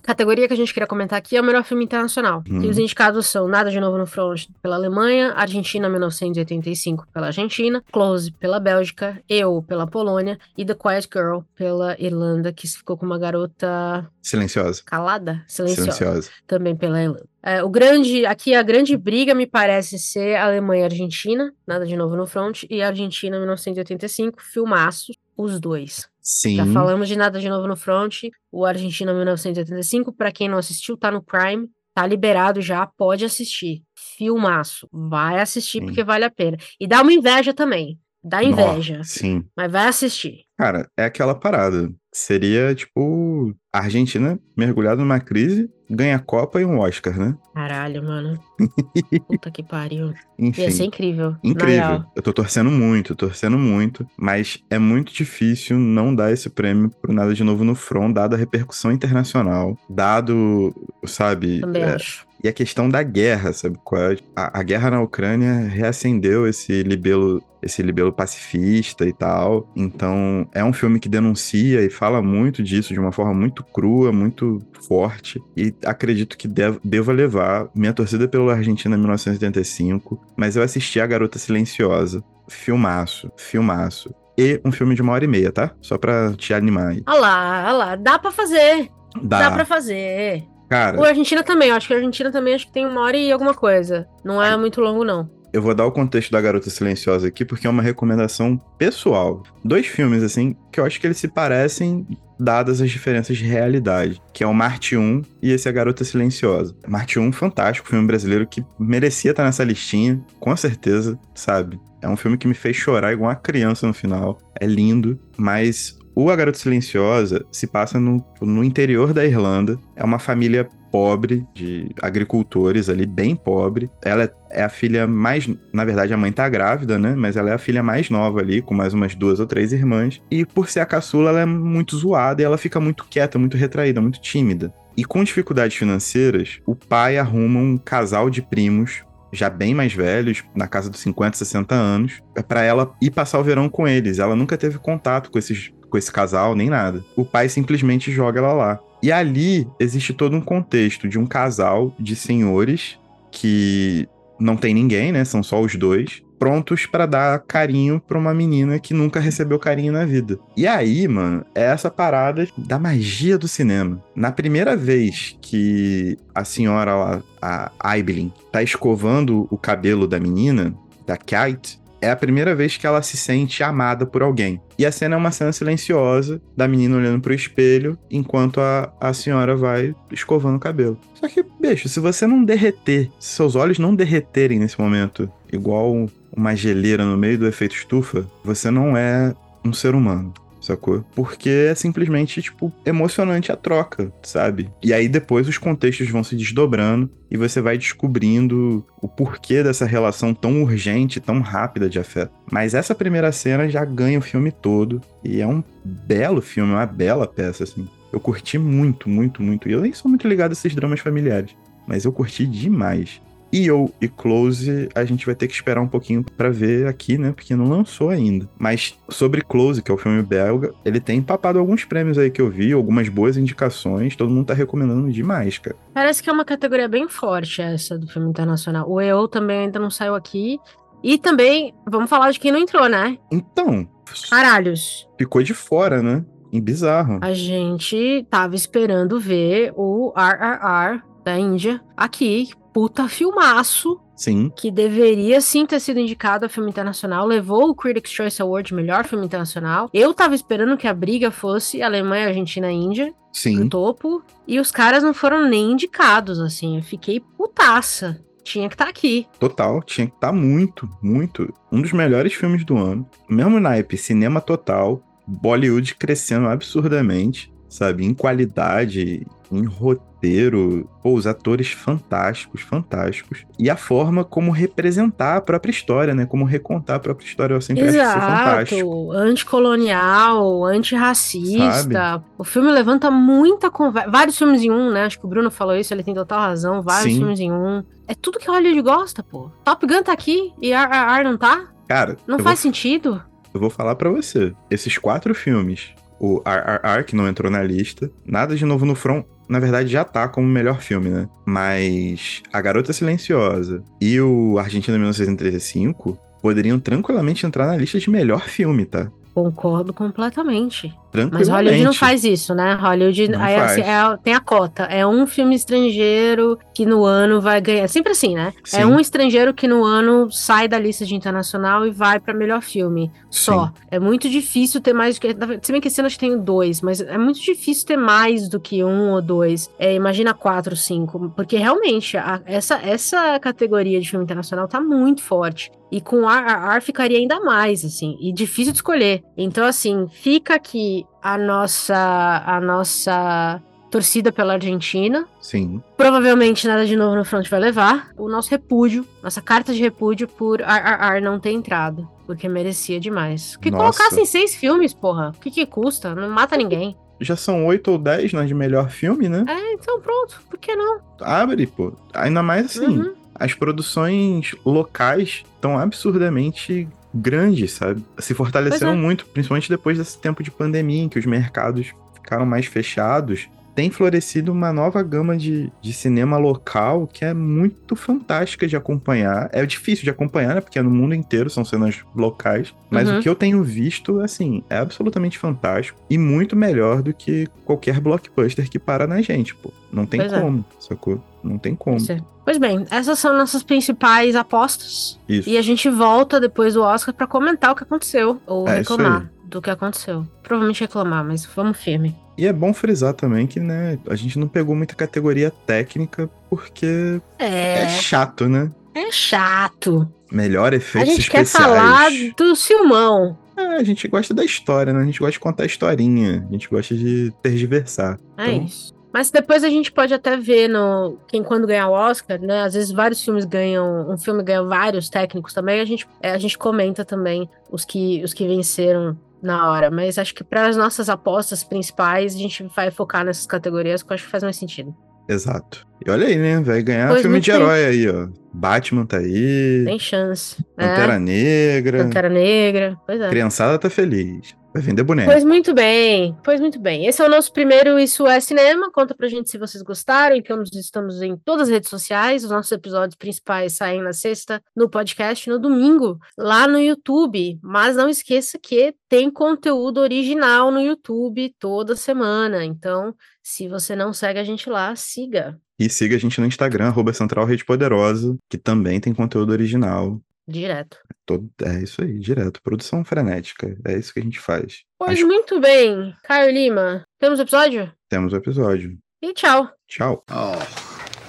categoria que a gente queria comentar aqui é o melhor filme internacional. Hum. E os indicados são Nada de Novo no Front pela Alemanha, Argentina 1985 pela Argentina, Close pela Bélgica, Eu pela Polônia e The Quiet Girl pela Irlanda, que ficou com uma garota Silenciosa. calada, silenciosa, Silenciosa. também pela Irlanda. É, o grande, aqui a grande briga me parece ser Alemanha e Argentina, Nada de Novo no Front, e Argentina 1985, filmaço, os dois. Sim. Já falamos de Nada de Novo no Front, o Argentina 1985, pra quem não assistiu, tá no Prime, tá liberado já, pode assistir. Filmaço, vai assistir Sim. porque vale a pena. E dá uma inveja também, dá inveja, Sim. mas vai assistir. Cara, é aquela parada. Seria, tipo, a Argentina mergulhada numa crise, ganha a Copa e um Oscar, né? Caralho, mano. Puta que pariu. Enfim. Ia ser incrível. Incrível. Eu tô torcendo muito, torcendo muito, mas é muito difícil não dar esse prêmio por nada de novo no front, dada a repercussão internacional, dado, sabe, Também é, acho. E a questão da guerra, sabe é? A, a guerra na Ucrânia reacendeu esse libelo, esse libelo pacifista e tal. Então, é um filme que denuncia e fala muito disso de uma forma muito crua, muito forte. E acredito que dev, deva levar. Minha torcida pela Argentina 1985, mas eu assisti A Garota Silenciosa. Filmaço, filmaço. E um filme de uma hora e meia, tá? Só pra te animar aí. Olha lá, olha lá, dá pra fazer. Dá. Dá pra fazer. Cara, O Argentina também, acho que a Argentina também acho que tem uma hora e alguma coisa. Não é muito longo, não. eu vou dar o contexto da Garota Silenciosa aqui, porque é uma recomendação pessoal. Dois filmes, assim, que eu acho que eles se parecem dadas as diferenças de realidade, que é o Marte 1 e esse A Garota Silenciosa. Marte 1, fantástico, filme brasileiro que merecia estar nessa listinha, com certeza, sabe? É um filme que me fez chorar igual uma criança no final. É lindo, mas o A Garota Silenciosa se passa no, no interior da Irlanda. É uma família pobre, de agricultores ali, bem pobre. Ela é, a filha mais. Na verdade, a mãe tá grávida, né? Mas ela é a filha mais nova ali, com mais umas duas ou três irmãs. E por ser a caçula, ela é muito zoada e ela fica muito quieta, muito retraída, muito tímida. E com dificuldades financeiras, o pai arruma um casal de primos já bem mais velhos, na casa dos 50, 60 anos, para ela ir passar o verão com eles. Ela nunca teve contato com esses com esse casal, nem nada. O pai simplesmente joga ela lá. E ali existe todo um contexto de um casal de senhores que não tem ninguém, né? São só os dois, prontos para dar carinho para uma menina que nunca recebeu carinho na vida. E aí, mano, é essa parada da magia do cinema. Na primeira vez que a senhora lá, a Aibelin, tá escovando o cabelo da menina, da Kate, é a primeira vez que ela se sente amada por alguém. E a cena é uma cena silenciosa da menina olhando pro espelho enquanto a, a senhora vai escovando o cabelo. Só que, bicho, se você não derreter, se seus olhos não derreterem nesse momento, igual uma geleira no meio do efeito estufa, você não é um ser humano sacou? Porque é simplesmente, tipo, emocionante a troca, sabe? E aí depois os contextos vão se desdobrando e você vai descobrindo o porquê dessa relação tão urgente, tão rápida de afeto. Mas essa primeira cena já ganha o filme todo e é um belo filme, uma bela peça, assim. Eu curti muito, muito, muito. E eu nem sou muito ligado a esses dramas familiares, mas eu curti demais. EO e Close a gente vai ter que esperar um pouquinho para ver aqui, né? Porque não lançou ainda. Mas sobre Close, que é o filme belga, ele tem papado alguns prêmios aí que eu vi, algumas boas indicações. Todo mundo tá recomendando demais, cara. Parece que é uma categoria bem forte essa do filme internacional. O EO também ainda não saiu aqui. E também, vamos falar de quem não entrou, né? Então. Caralhos. Ficou de fora, né? Em bizarro. A gente tava esperando ver o RRR da Índia aqui, puta filmaço. Sim. Que deveria sim ter sido indicado a filme internacional. Levou o Critics' Choice Award melhor filme internacional. Eu tava esperando que a briga fosse Alemanha, Argentina e Índia. Sim. No topo. E os caras não foram nem indicados, assim. Eu fiquei putaça. Tinha que estar tá aqui. Total, tinha que estar tá muito, muito. Um dos melhores filmes do ano. Mesmo naipe, cinema total. Bollywood crescendo absurdamente, sabe? Em qualidade, em roteiro, pô, os atores fantásticos, fantásticos. E a forma como representar a própria história, né? Como recontar a própria história, eu sempre Exato. acho isso fantástico. Anticolonial, antirracista. Sabe? O filme levanta muita conversa. Vários filmes em um, né? Acho que o Bruno falou isso, ele tem total razão. Vários Sim. filmes em um. É tudo que Hollywood gosta, pô. Top Gun tá aqui e RRR não tá? Cara. Não faz vou... sentido. Eu vou falar para você. Esses quatro filmes o RRR, que não entrou na lista. Nada de novo no front, na verdade, já tá como melhor filme, né? Mas A Garota Silenciosa e o Argentina 1935 poderiam tranquilamente entrar na lista de melhor filme, tá? Concordo completamente. Mas Hollywood não faz isso, né? Hollywood aí, assim, é, tem a cota. É um filme estrangeiro que no ano vai ganhar. É sempre assim, né? É Sim. É um estrangeiro que no ano sai da lista de internacional e vai para melhor filme. Só. Sim. É muito difícil ter mais do que. Se bem que esse ano acho que tem dois, mas é muito difícil ter mais do que um ou dois. É, imagina quatro, cinco. Porque realmente, a, essa, essa categoria de filme internacional tá muito forte. E com RRR ficaria ainda mais, assim, e difícil de escolher. Então, assim, fica aqui a nossa, a nossa torcida pela Argentina. Sim. Provavelmente nada de novo no front vai levar. O nosso repúdio, nossa carta de repúdio por RRR não ter entrado. Porque merecia demais. Que nossa. colocassem seis filmes, porra. O que, que custa? Não mata ninguém. Já são oito ou dez nas de melhor filme, né? É, então pronto. Por que não? Abre, pô. Ainda mais assim. Uhum as produções locais estão absurdamente grandes, sabe? Se fortaleceram é. muito, principalmente depois desse tempo de pandemia, em que os mercados ficaram mais fechados. Tem florescido uma nova gama de, de cinema local que é muito fantástica de acompanhar. É difícil de acompanhar, né? Porque é no mundo inteiro, são cenas locais. Mas Uhum. o que eu tenho visto, assim, é absolutamente fantástico e muito melhor do que qualquer blockbuster que para na gente, pô. Não tem Pois é. como, sacou? Não tem como. Isso. Pois bem, essas são nossas principais apostas. Isso. E a gente volta depois do Oscar pra comentar o que aconteceu. Ou É, reclamar do que aconteceu. Provavelmente reclamar, mas vamos firme. E é bom frisar também que, né, a gente não pegou muita categoria técnica porque é, É, chato, né? é chato. Melhor A efeitos gente quer especiais. falar do Silmão. É, a gente gosta da história, né? A gente gosta de contar historinha. A gente gosta de tergiversar. É Então, isso. Mas depois a gente pode até ver no quem quando ganhar o Oscar, né? Às vezes vários filmes ganham, um filme ganha vários técnicos também. A gente, é, a gente comenta também os que os que venceram na hora. Mas acho que para as nossas apostas principais a gente vai focar nessas categorias que eu acho que faz mais sentido. Exato. E olha aí, né? Vai ganhar Pois filme de herói aí, ó. Batman tá aí. Tem chance. Pantera é, Negra. Pantera Negra. Pois é. Criançada tá feliz. Vai vender boneco. Pois muito bem, pois muito bem. Esse é o nosso primeiro Isso é Cinema. Conta pra gente se vocês gostaram. Então, nós estamos em todas as redes sociais. Os nossos episódios principais saem na sexta, no podcast, no domingo, lá no YouTube. Mas não esqueça que tem conteúdo original no YouTube toda semana. Então, se você não segue a gente lá, siga E siga a gente no Instagram, arroba Central Rede Poderosa, que também tem conteúdo original. Direto. Todo... É isso aí, direto. Produção frenética. É isso que a gente faz. Pois Acho- muito bem, Caio Lima. Temos episódio? Temos o episódio. E tchau. Tchau.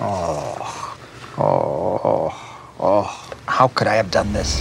Oh, oh, oh, oh. How could I have done this?